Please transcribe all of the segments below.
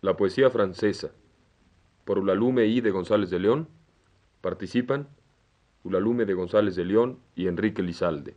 La poesía francesa, por Ulalume I. de González de León, participan Ulalume de González de León y Enrique Lizalde.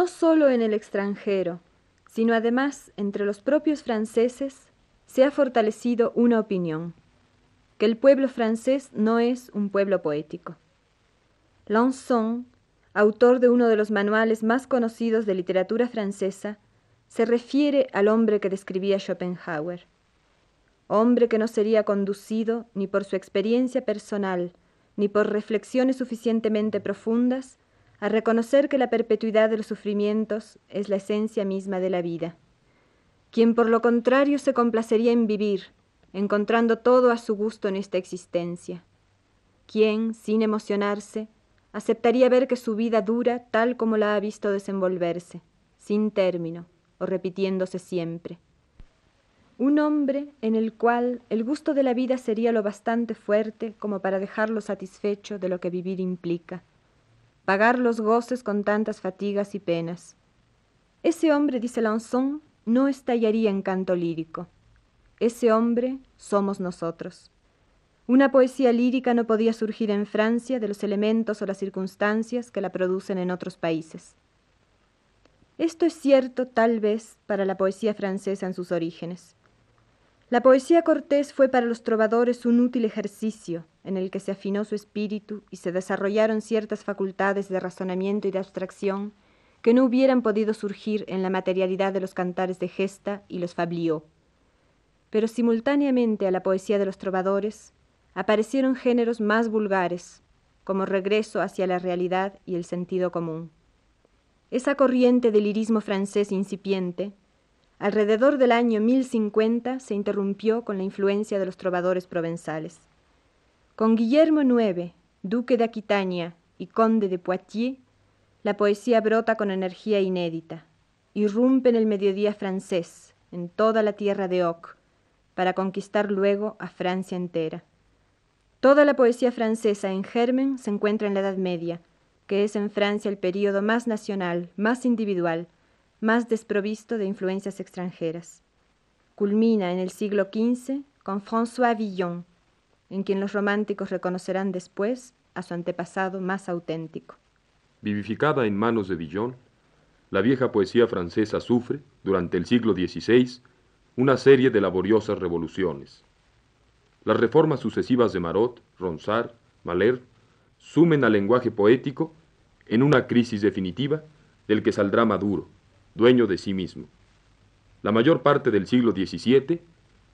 No solo en el extranjero, sino además entre los propios franceses, se ha fortalecido una opinión, que el pueblo francés no es un pueblo poético. Lanson, autor de uno de los manuales más conocidos de literatura francesa, se refiere al hombre que describía Schopenhauer, hombre que no sería conducido ni por su experiencia personal, ni por reflexiones suficientemente profundas a reconocer que la perpetuidad de los sufrimientos es la esencia misma de la vida. Quien por lo contrario se complacería en vivir, encontrando todo a su gusto en esta existencia. Quien, sin emocionarse, aceptaría ver que su vida dura tal como la ha visto desenvolverse, sin término o repitiéndose siempre. Un hombre en el cual el gusto de la vida sería lo bastante fuerte como para dejarlo satisfecho de lo que vivir implica pagar los goces con tantas fatigas y penas. Ese hombre, dice Lanzón, no estallaría en canto lírico. Ese hombre somos nosotros. Una poesía lírica no podía surgir en Francia de los elementos o las circunstancias que la producen en otros países. Esto es cierto tal vez para la poesía francesa en sus orígenes. La poesía cortés fue para los trovadores un útil ejercicio en el que se afinó su espíritu y se desarrollaron ciertas facultades de razonamiento y de abstracción que no hubieran podido surgir en la materialidad de los cantares de gesta y los fabliaux. Pero simultáneamente a la poesía de los trovadores aparecieron géneros más vulgares, como regreso hacia la realidad y el sentido común. Esa corriente del lirismo francés incipiente Alrededor del año 1050 se interrumpió con la influencia de los trovadores provenzales. Con Guillermo IX, duque de Aquitania y conde de Poitiers, la poesía brota con energía inédita, irrumpe en el mediodía francés, en toda la tierra de Oc, para conquistar luego a Francia entera. Toda la poesía francesa en germen se encuentra en la Edad Media, que es en Francia el período más nacional, más individual, más desprovisto de influencias extranjeras. Culmina en el siglo XV con François Villon, en quien los románticos reconocerán después a su antepasado más auténtico. Vivificada en manos de Villon, la vieja poesía francesa sufre, durante el siglo XVI, una serie de laboriosas revoluciones. Las reformas sucesivas de Marot, Ronsard, Malher, sumen al lenguaje poético en una crisis definitiva del que saldrá Maduro, dueño de sí mismo. La mayor parte del siglo XVII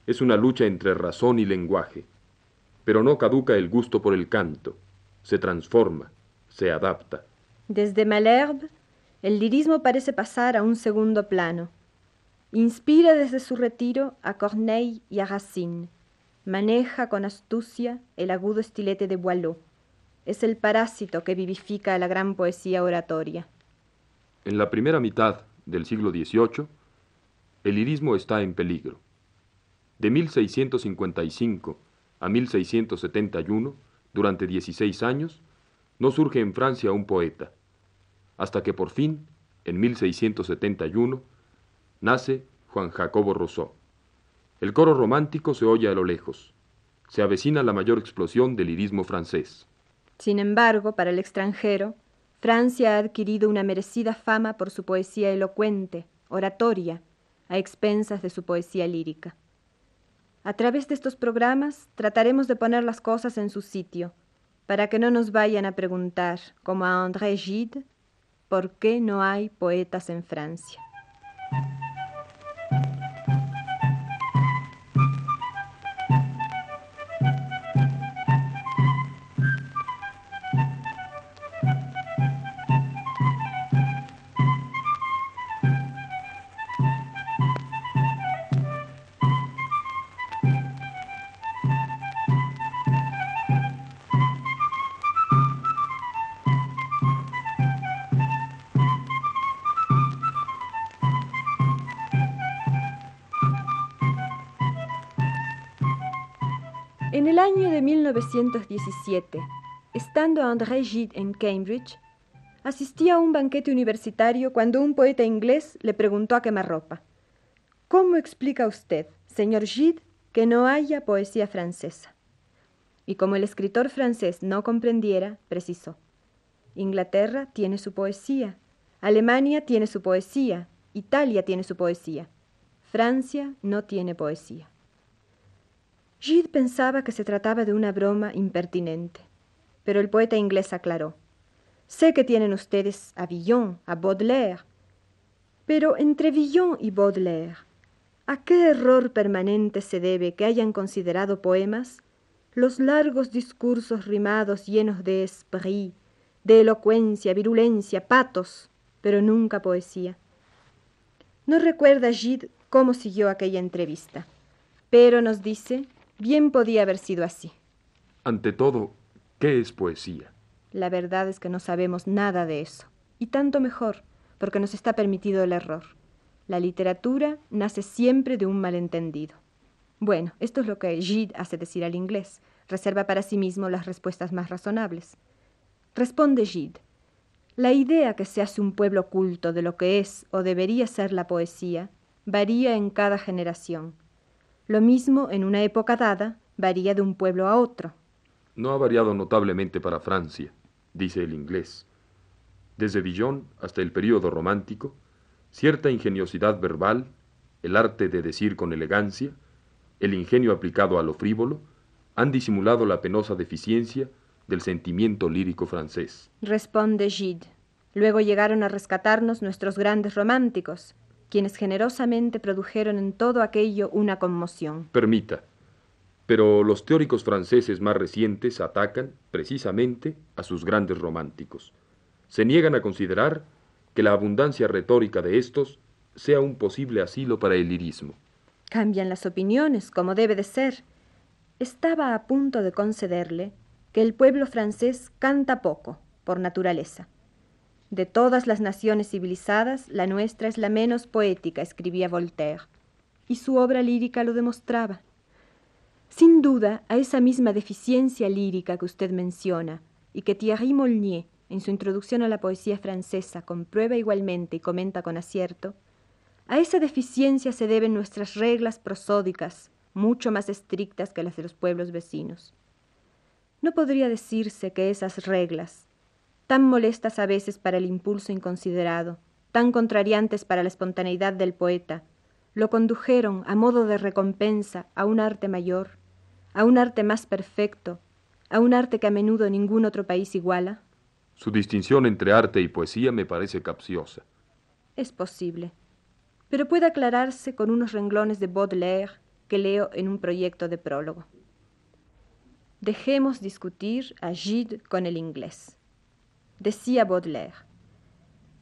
es una lucha entre razón y lenguaje, pero no caduca el gusto por el canto, se transforma, se adapta. Desde Malherbe, el lirismo parece pasar a un segundo plano. Inspira desde su retiro a Corneille y a Racine. Maneja con astucia el agudo estilete de Boileau. Es el parásito que vivifica a la gran poesía oratoria. En la primera mitad del siglo XVIII, el lirismo está en peligro. De 1655 a 1671, durante 16 años, no surge en Francia un poeta, hasta que por fin, en 1671, nace Juan Jacobo Rousseau. El coro romántico se oye a lo lejos. Se avecina la mayor explosión del lirismo francés. Sin embargo, para el extranjero, Francia ha adquirido una merecida fama por su poesía elocuente, oratoria, a expensas de su poesía lírica. A través de estos programas trataremos de poner las cosas en su sitio, para que no nos vayan a preguntar, como a André Gide, por qué no hay poetas en Francia. En el año de 1917, estando André Gide en Cambridge, asistía a un banquete universitario cuando un poeta inglés le preguntó a quemarropa, ¿Cómo explica usted, señor Gide, que no haya poesía francesa? Y como el escritor francés no comprendiera, precisó, Inglaterra tiene su poesía, Alemania tiene su poesía, Italia tiene su poesía, Francia no tiene poesía. Gide pensaba que se trataba de una broma impertinente, pero el poeta inglés aclaró. Sé que tienen ustedes a Villon, a Baudelaire, pero entre Villon y Baudelaire, ¿a qué error permanente se debe que hayan considerado poemas los largos discursos rimados llenos de esprit, de elocuencia, virulencia, patos, pero nunca poesía? No recuerda Gide cómo siguió aquella entrevista, pero nos dice Bien podía haber sido así. Ante todo, ¿qué es poesía? La verdad es que no sabemos nada de eso. Y tanto mejor, porque nos está permitido el error. La literatura nace siempre de un malentendido. Bueno, esto es lo que Gide hace decir al inglés. Reserva para sí mismo las respuestas más razonables. Responde Gide. La idea que se hace un pueblo culto de lo que es o debería ser la poesía varía en cada generación lo mismo en una época dada varía de un pueblo a otro. No ha variado notablemente para Francia, dice el inglés. Desde Villon hasta el período romántico, cierta ingeniosidad verbal, el arte de decir con elegancia, el ingenio aplicado a lo frívolo, han disimulado la penosa deficiencia del sentimiento lírico francés. Responde Gide. Luego llegaron a rescatarnos nuestros grandes románticos, quienes generosamente produjeron en todo aquello una conmoción. Permita, pero los teóricos franceses más recientes atacan, precisamente, a sus grandes románticos. Se niegan a considerar que la abundancia retórica de estos sea un posible asilo para el lirismo. Cambian las opiniones, como debe de ser. Estaba a punto de concederle que el pueblo francés canta poco, por naturaleza. De todas las naciones civilizadas, la nuestra es la menos poética, escribía Voltaire, y su obra lírica lo demostraba. Sin duda, a esa misma deficiencia lírica que usted menciona, y que Thierry Molnier, en su introducción a la poesía francesa, comprueba igualmente y comenta con acierto, a esa deficiencia se deben nuestras reglas prosódicas, mucho más estrictas que las de los pueblos vecinos. No podría decirse que esas reglas, tan molestas a veces para el impulso inconsiderado, tan contrariantes para la espontaneidad del poeta, lo condujeron a modo de recompensa a un arte mayor, a un arte más perfecto, a un arte que a menudo ningún otro país iguala? Su distinción entre arte y poesía me parece capciosa. Es posible, pero puede aclararse con unos renglones de Baudelaire que leo en un proyecto de prólogo. Dejemos discutir a Gide con el inglés. Decía Baudelaire,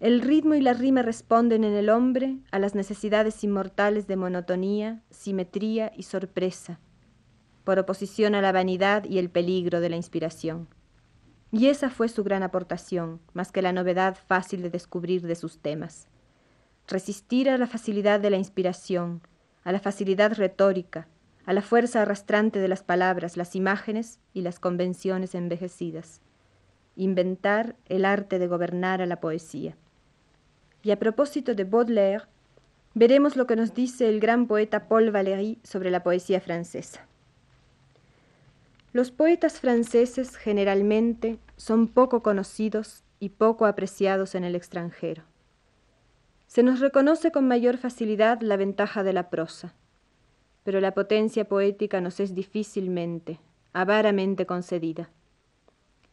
el ritmo y la rima responden en el hombre a las necesidades inmortales de monotonía, simetría y sorpresa, por oposición a la vanidad y el peligro de la inspiración. Y esa fue su gran aportación, más que la novedad fácil de descubrir de sus temas. Resistir a la facilidad de la inspiración, a la facilidad retórica, a la fuerza arrastrante de las palabras, las imágenes y las convenciones envejecidas inventar el arte de gobernar a la poesía. Y a propósito de Baudelaire, veremos lo que nos dice el gran poeta Paul Valéry sobre la poesía francesa. Los poetas franceses generalmente son poco conocidos y poco apreciados en el extranjero. Se nos reconoce con mayor facilidad la ventaja de la prosa, pero la potencia poética nos es difícilmente, avaramente concedida.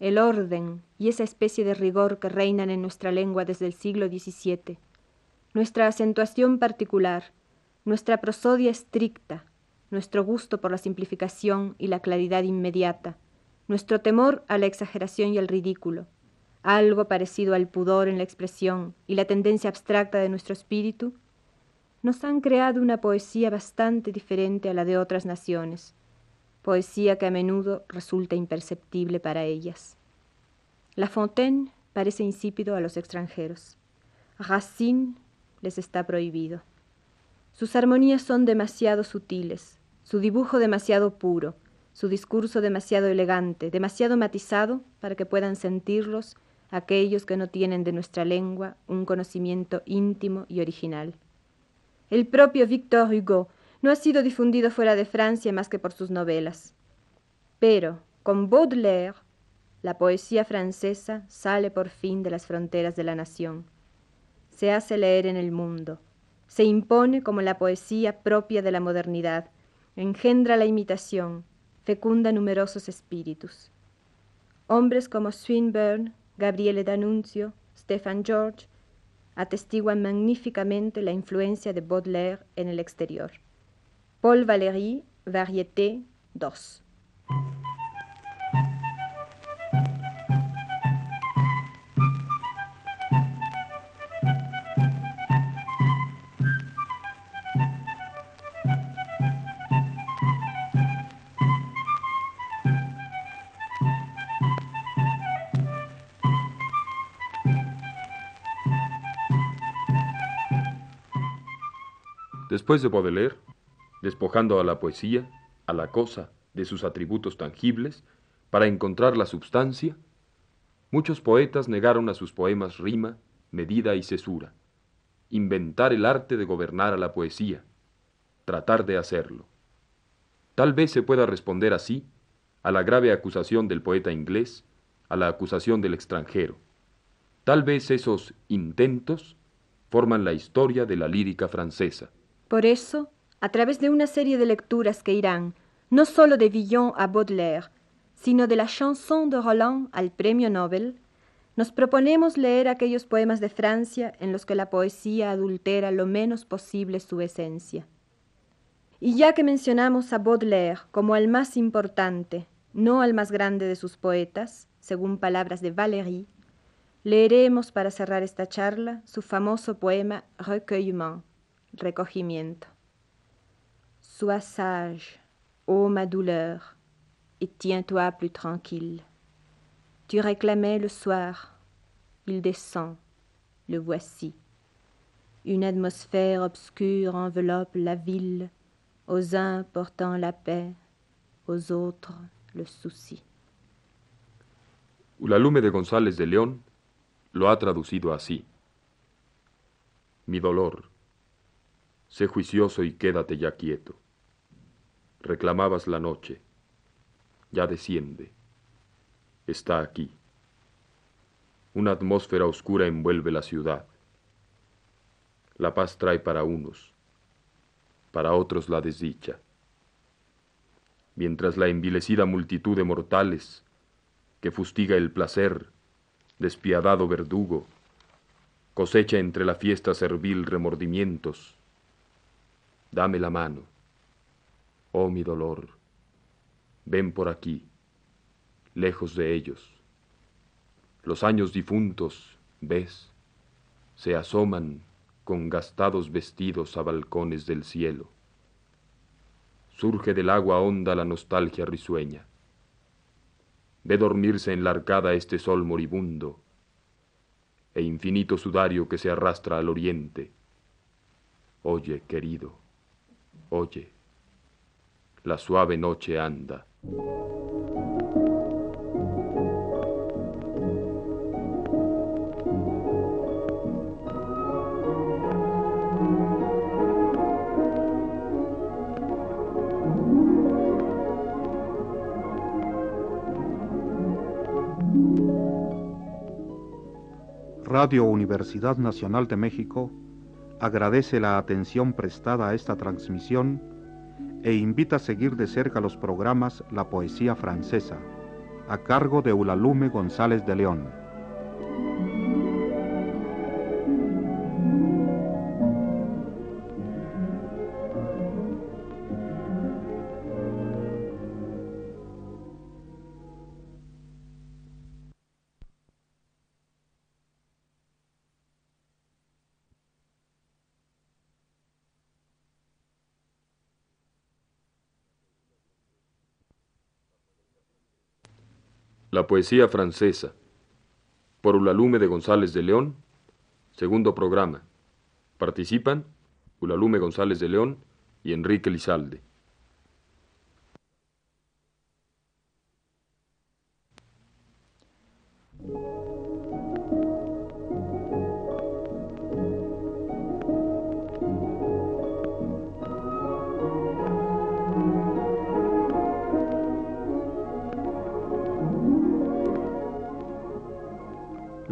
El orden y esa especie de rigor que reinan en nuestra lengua desde el siglo XVII, nuestra acentuación particular, nuestra prosodia estricta, nuestro gusto por la simplificación y la claridad inmediata, nuestro temor a la exageración y al ridículo, algo parecido al pudor en la expresión y la tendencia abstracta de nuestro espíritu, nos han creado una poesía bastante diferente a la de otras naciones, poesía que a menudo resulta imperceptible para ellas. La Fontaine parece insípido a los extranjeros. Racine les está prohibido. Sus armonías son demasiado sutiles, su dibujo demasiado puro, su discurso demasiado elegante, demasiado matizado para que puedan sentirlos aquellos que no tienen de nuestra lengua un conocimiento íntimo y original. El propio Victor Hugo no ha sido difundido fuera de Francia más que por sus novelas. Pero, con Baudelaire, la poesía francesa sale por fin de las fronteras de la nación. Se hace leer en el mundo. Se impone como la poesía propia de la modernidad, engendra la imitación, fecunda numerosos espíritus. Hombres como Swinburne, Gabriele D'Annunzio, Stefan George, atestiguan magníficamente la influencia de Baudelaire en el exterior. Paul Valéry, Variété 2. Después de Baudelaire, despojando a la poesía, a la cosa, de sus atributos tangibles, para encontrar la substancia, muchos poetas negaron a sus poemas rima, medida y cesura, inventar el arte de gobernar a la poesía, tratar de hacerlo. Tal vez se pueda responder así a la grave acusación del poeta inglés, a la acusación del extranjero. Tal vez esos intentos forman la historia de la lírica francesa. Por eso, a través de una serie de lecturas que irán no solo de Villon a Baudelaire, sino de la chanson de Roland al premio Nobel, nos proponemos leer aquellos poemas de Francia en los que la poesía adultera lo menos posible su esencia. Y ya que mencionamos a Baudelaire como al más importante, no al más grande de sus poetas, según palabras de Valéry, leeremos para cerrar esta charla su famoso poema Recueillement, recogimiento. Sois sage, ô ma douleur, et tiens-toi plus tranquille. Tu réclamais le soir, il descend, le voici. Une atmosphère obscure enveloppe la ville, aux uns portant la paix, aux autres le souci. Ulalume de González de León lo ha traducido así. Mi dolor, Sé juicioso y quédate ya quieto. Reclamabas la noche. Ya desciende. Está aquí. Una atmósfera oscura envuelve la ciudad. La paz trae para unos, para otros la desdicha. Mientras la envilecida multitud de mortales que fustiga el placer, despiadado verdugo, cosecha entre la fiesta servil remordimientos, Dame la mano. Oh mi dolor, ven por aquí, lejos de ellos. Los años difuntos, ves, se asoman con gastados vestidos a balcones del cielo. Surge del agua honda la nostalgia risueña. Ve dormirse en la arcada este sol moribundo e infinito sudario que se arrastra al oriente. Oye, querido, Oye, la suave noche anda. Radio Universidad Nacional de México agradece la atención prestada a esta transmisión e invita a seguir de cerca los programas La Poesía Francesa, a cargo de Ulalume González de León. La poesía francesa. Por Ulalume de González de León. Segundo programa. Participan Ulalume González de León y Enrique Lizalde.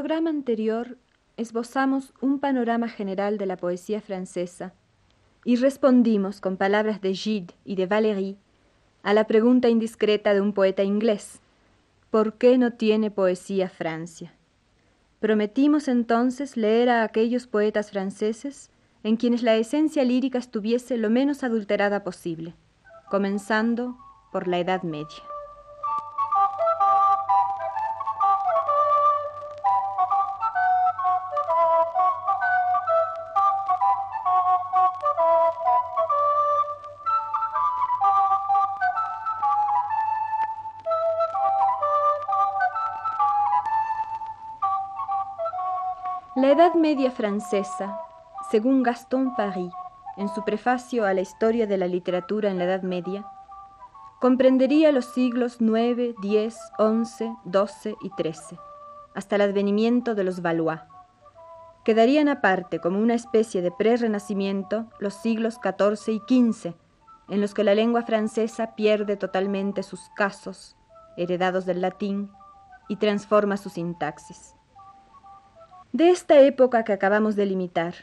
Programa anterior esbozamos un panorama general de la poesía francesa y respondimos con palabras de Gide y de Valéry a la pregunta indiscreta de un poeta inglés, ¿por qué no tiene poesía Francia? Prometimos entonces leer a aquellos poetas franceses en quienes la esencia lírica estuviese lo menos adulterada posible, comenzando por la Edad Media. Edad Media francesa, según Gaston Paris, en su prefacio a la historia de la literatura en la Edad Media, comprendería los siglos IX, X, XI, XII y XIII, hasta el advenimiento de los Valois. Quedarían aparte como una especie de pre-renacimiento los siglos XIV y XV, en los que la lengua francesa pierde totalmente sus casos, heredados del latín, y transforma su sintaxis. De esta época que acabamos de limitar,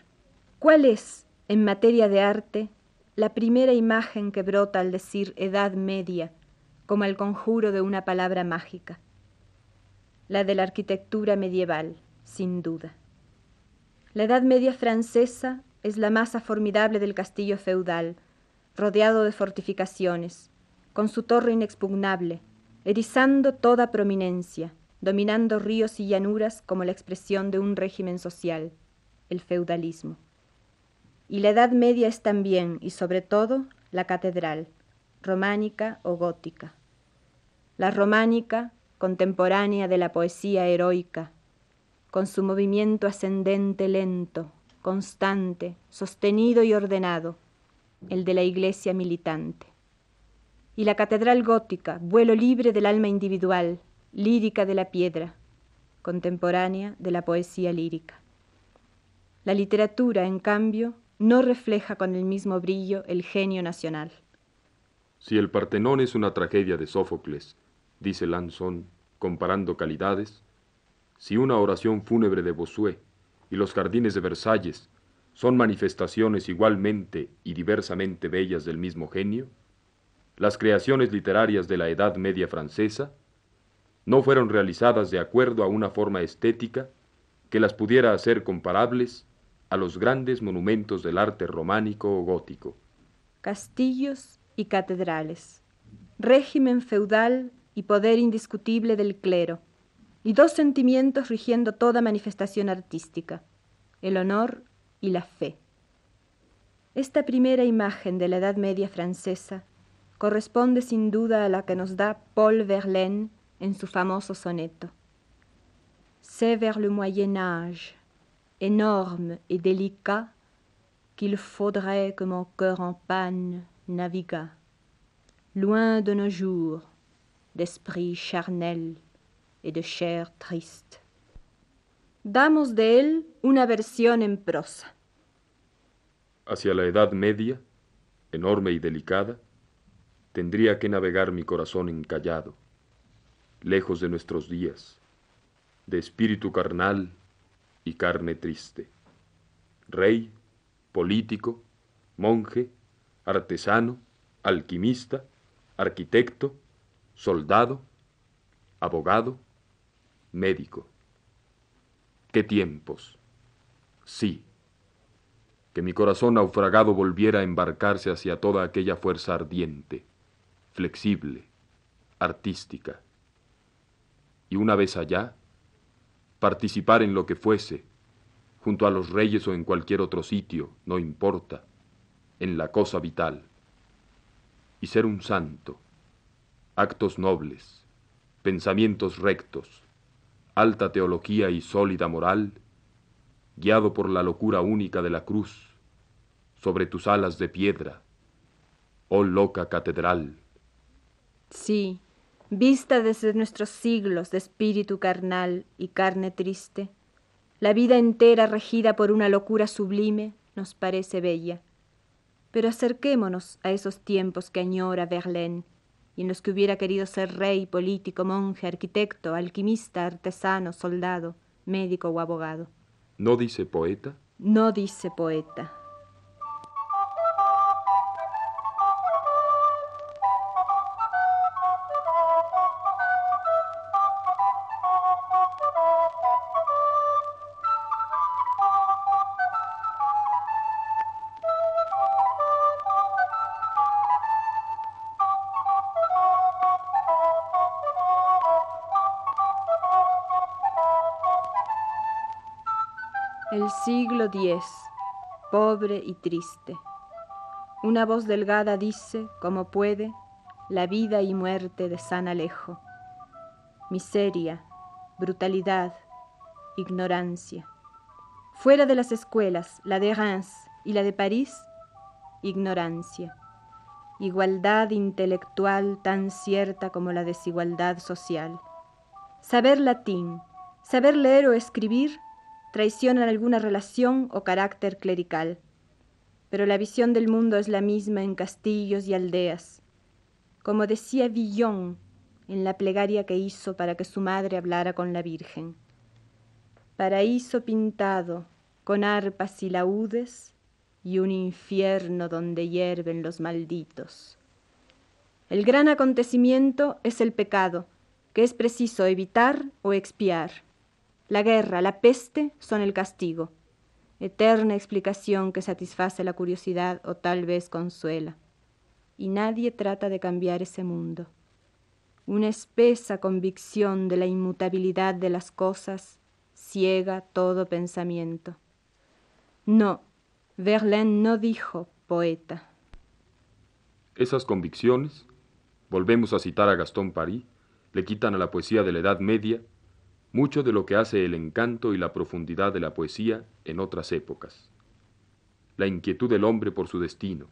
¿cuál es, en materia de arte, la primera imagen que brota al decir Edad Media, como el conjuro de una palabra mágica? La de la arquitectura medieval, sin duda. La Edad Media francesa es la masa formidable del castillo feudal, rodeado de fortificaciones, con su torre inexpugnable, erizando toda prominencia, dominando ríos y llanuras como la expresión de un régimen social, el feudalismo. Y la Edad Media es también, y sobre todo, la catedral, románica o gótica. La románica, contemporánea de la poesía heroica, con su movimiento ascendente lento, constante, sostenido y ordenado, el de la iglesia militante. Y la catedral gótica, vuelo libre del alma individual, lírica de la piedra, contemporánea de la poesía lírica. La literatura, en cambio, no refleja con el mismo brillo el genio nacional. Si el Partenón es una tragedia de Sófocles, dice Lanzón, comparando calidades, si una oración fúnebre de Bossuet y los jardines de Versalles son manifestaciones igualmente y diversamente bellas del mismo genio, las creaciones literarias de la Edad Media francesa no fueron realizadas de acuerdo a una forma estética que las pudiera hacer comparables a los grandes monumentos del arte románico o gótico. Castillos y catedrales, régimen feudal y poder indiscutible del clero, y dos sentimientos rigiendo toda manifestación artística, el honor y la fe. Esta primera imagen de la Edad Media francesa corresponde sin duda a la que nos da Paul Verlaine en su famoso soneto. C'est vers le Moyen Âge, énorme et délicat, qu'il faudrait que mon cœur en panne naviguât, loin de nos jours, d'esprit charnel et de chair triste. Damos de él una versión en prosa. Hacia la Edad Media, enorme y delicada, tendría que navegar mi corazón encallado, lejos de nuestros días, de espíritu carnal y carne triste. Rey, político, monje, artesano, alquimista, arquitecto, soldado, abogado, médico. ¿Qué tiempos? Sí. Que mi corazón naufragado volviera a embarcarse hacia toda aquella fuerza ardiente, flexible, artística. Y una vez allá, participar en lo que fuese, junto a los reyes o en cualquier otro sitio, no importa, en la cosa vital, y ser un santo, actos nobles, pensamientos rectos, alta teología y sólida moral, guiado por la locura única de la cruz, sobre tus alas de piedra, oh loca catedral. Sí, vista desde nuestros siglos de espíritu carnal y carne triste, la vida entera regida por una locura sublime nos parece bella. Pero acerquémonos a esos tiempos que añora Verlaine y en los que hubiera querido ser rey, político, monje, arquitecto, alquimista, artesano, soldado, médico o abogado. ¿No dice poeta? No dice poeta. El siglo X, pobre y triste. Una voz delgada dice, como puede, la vida y muerte de San Alejo. Miseria, brutalidad, ignorancia. Fuera de las escuelas, la de Reims y la de París, ignorancia. Igualdad intelectual tan cierta como la desigualdad social. Saber latín, saber leer o escribir traicionan alguna relación o carácter clerical, pero la visión del mundo es la misma en castillos y aldeas. Como decía Villon en la plegaria que hizo para que su madre hablara con la Virgen. Paraíso pintado con arpas y laúdes y un infierno donde hierven los malditos. El gran acontecimiento es el pecado, que es preciso evitar o expiar. La guerra, la peste son el castigo, eterna explicación que satisface la curiosidad o tal vez consuela. Y nadie trata de cambiar ese mundo. Una espesa convicción de la inmutabilidad de las cosas ciega todo pensamiento. No, Verlaine no dijo poeta. Esas convicciones, volvemos a citar a Gastón Paris, le quitan a la poesía de la Edad Media mucho de lo que hace el encanto y la profundidad de la poesía en otras épocas. La inquietud del hombre por su destino,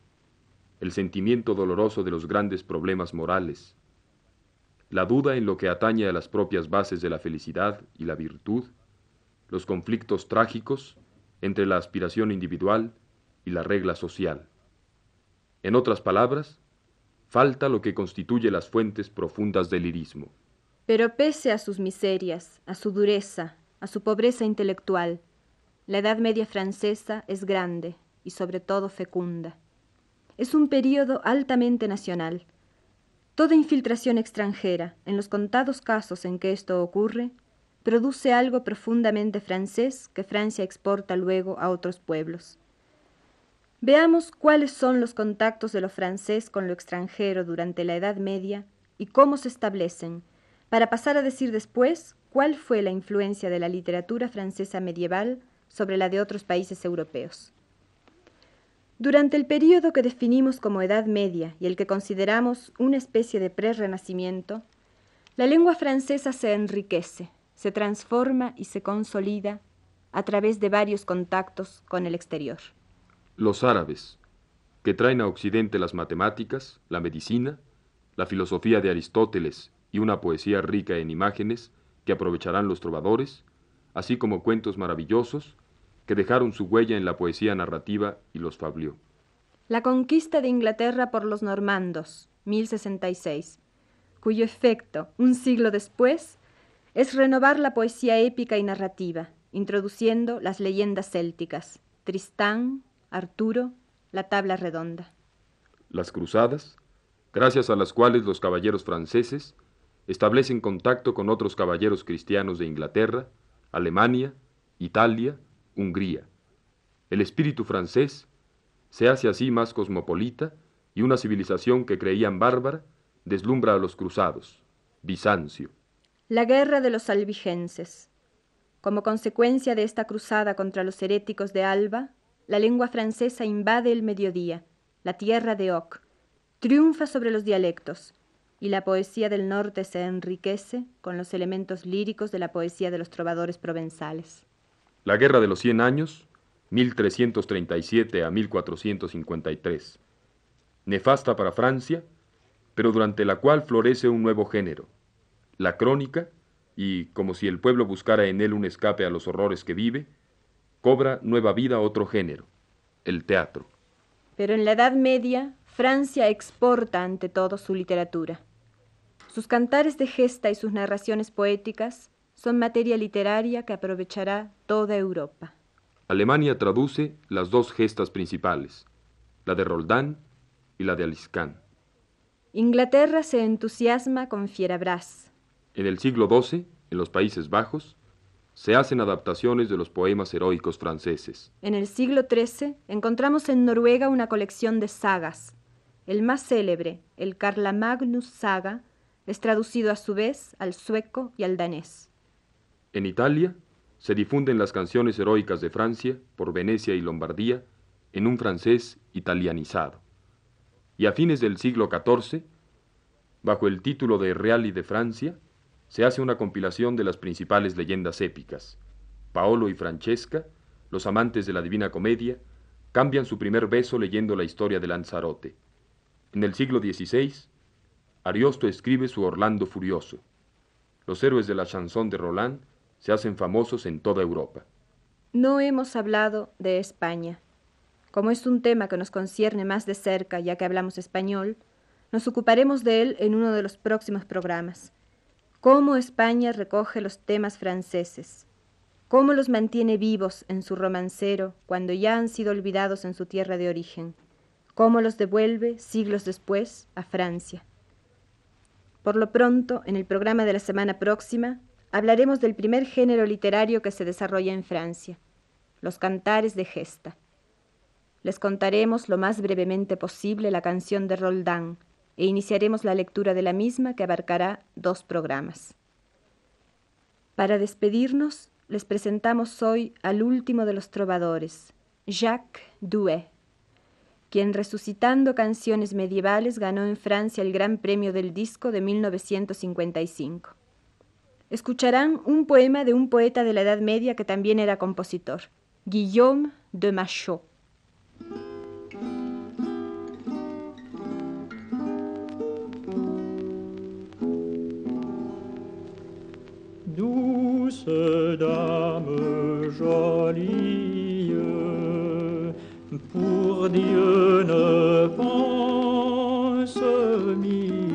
el sentimiento doloroso de los grandes problemas morales, la duda en lo que atañe a las propias bases de la felicidad y la virtud, los conflictos trágicos entre la aspiración individual y la regla social. En otras palabras, falta lo que constituye las fuentes profundas del lirismo. Pero pese a sus miserias, a su dureza, a su pobreza intelectual, la Edad Media francesa es grande y sobre todo fecunda. Es un período altamente nacional. Toda infiltración extranjera, en los contados casos en que esto ocurre, produce algo profundamente francés que Francia exporta luego a otros pueblos. Veamos cuáles son los contactos de lo francés con lo extranjero durante la Edad Media y cómo se establecen, para pasar a decir después cuál fue la influencia de la literatura francesa medieval sobre la de otros países europeos. Durante el período que definimos como Edad Media y el que consideramos una especie de pre-renacimiento, la lengua francesa se enriquece, se transforma y se consolida a través de varios contactos con el exterior. Los árabes, que traen a Occidente las matemáticas, la medicina, la filosofía de Aristóteles y una poesía rica en imágenes que aprovecharán los trovadores, así como cuentos maravillosos que dejaron su huella en la poesía narrativa y los fablió. La conquista de Inglaterra por los normandos, 1066, cuyo efecto, un siglo después, es renovar la poesía épica y narrativa, introduciendo las leyendas célticas, Tristán, Arturo, la tabla redonda. Las cruzadas, gracias a las cuales los caballeros franceses establecen contacto con otros caballeros cristianos de Inglaterra, Alemania, Italia, Hungría. El espíritu francés se hace así más cosmopolita y una civilización que creían bárbara deslumbra a los cruzados, Bizancio. La guerra de los albigenses. Como consecuencia de esta cruzada contra los heréticos de Alba, la lengua francesa invade el mediodía, la tierra de Oc, triunfa sobre los dialectos, y la poesía del norte se enriquece con los elementos líricos de la poesía de los trovadores provenzales. La Guerra de los Cien Años, 1337 a 1453. Nefasta para Francia, pero durante la cual florece un nuevo género, la crónica, y como si el pueblo buscara en él un escape a los horrores que vive, cobra nueva vida otro género, el teatro. Pero en la Edad Media, Francia exporta ante todo su literatura. Sus cantares de gesta y sus narraciones poéticas son materia literaria que aprovechará toda Europa. Alemania traduce las dos gestas principales, la de Roldán y la de Aliscán. Inglaterra se entusiasma con Fierabras. En el siglo XII, en los Países Bajos, se hacen adaptaciones de los poemas heroicos franceses. En el siglo XIII encontramos en Noruega una colección de sagas. El más célebre, el Carla Magnus Saga, es traducido a su vez al sueco y al danés. En Italia se difunden las canciones heroicas de Francia por Venecia y Lombardía en un francés italianizado. Y a fines del siglo XIV, bajo el título de Reali de Francia, se hace una compilación de las principales leyendas épicas. Paolo y Francesca, los amantes de la Divina Comedia, cambian su primer beso leyendo la historia de Lanzarote. En el siglo XVI, Ariosto escribe su Orlando Furioso. Los héroes de la chanson de Roland se hacen famosos en toda Europa. No hemos hablado de España. Como es un tema que nos concierne más de cerca ya que hablamos español, nos ocuparemos de él en uno de los próximos programas cómo España recoge los temas franceses, cómo los mantiene vivos en su romancero cuando ya han sido olvidados en su tierra de origen, cómo los devuelve siglos después a Francia. Por lo pronto, en el programa de la semana próxima, hablaremos del primer género literario que se desarrolla en Francia, los cantares de gesta. Les contaremos lo más brevemente posible la canción de Roldán, e iniciaremos la lectura de la misma que abarcará dos programas. Para despedirnos, les presentamos hoy al último de los trovadores, Jacques Douai, quien resucitando canciones medievales ganó en Francia el Gran Premio del Disco de 1955. Escucharán un poema de un poeta de la Edad Media que también era compositor, Guillaume de Machaut. douce dame jolie, Dieu ne pense mieux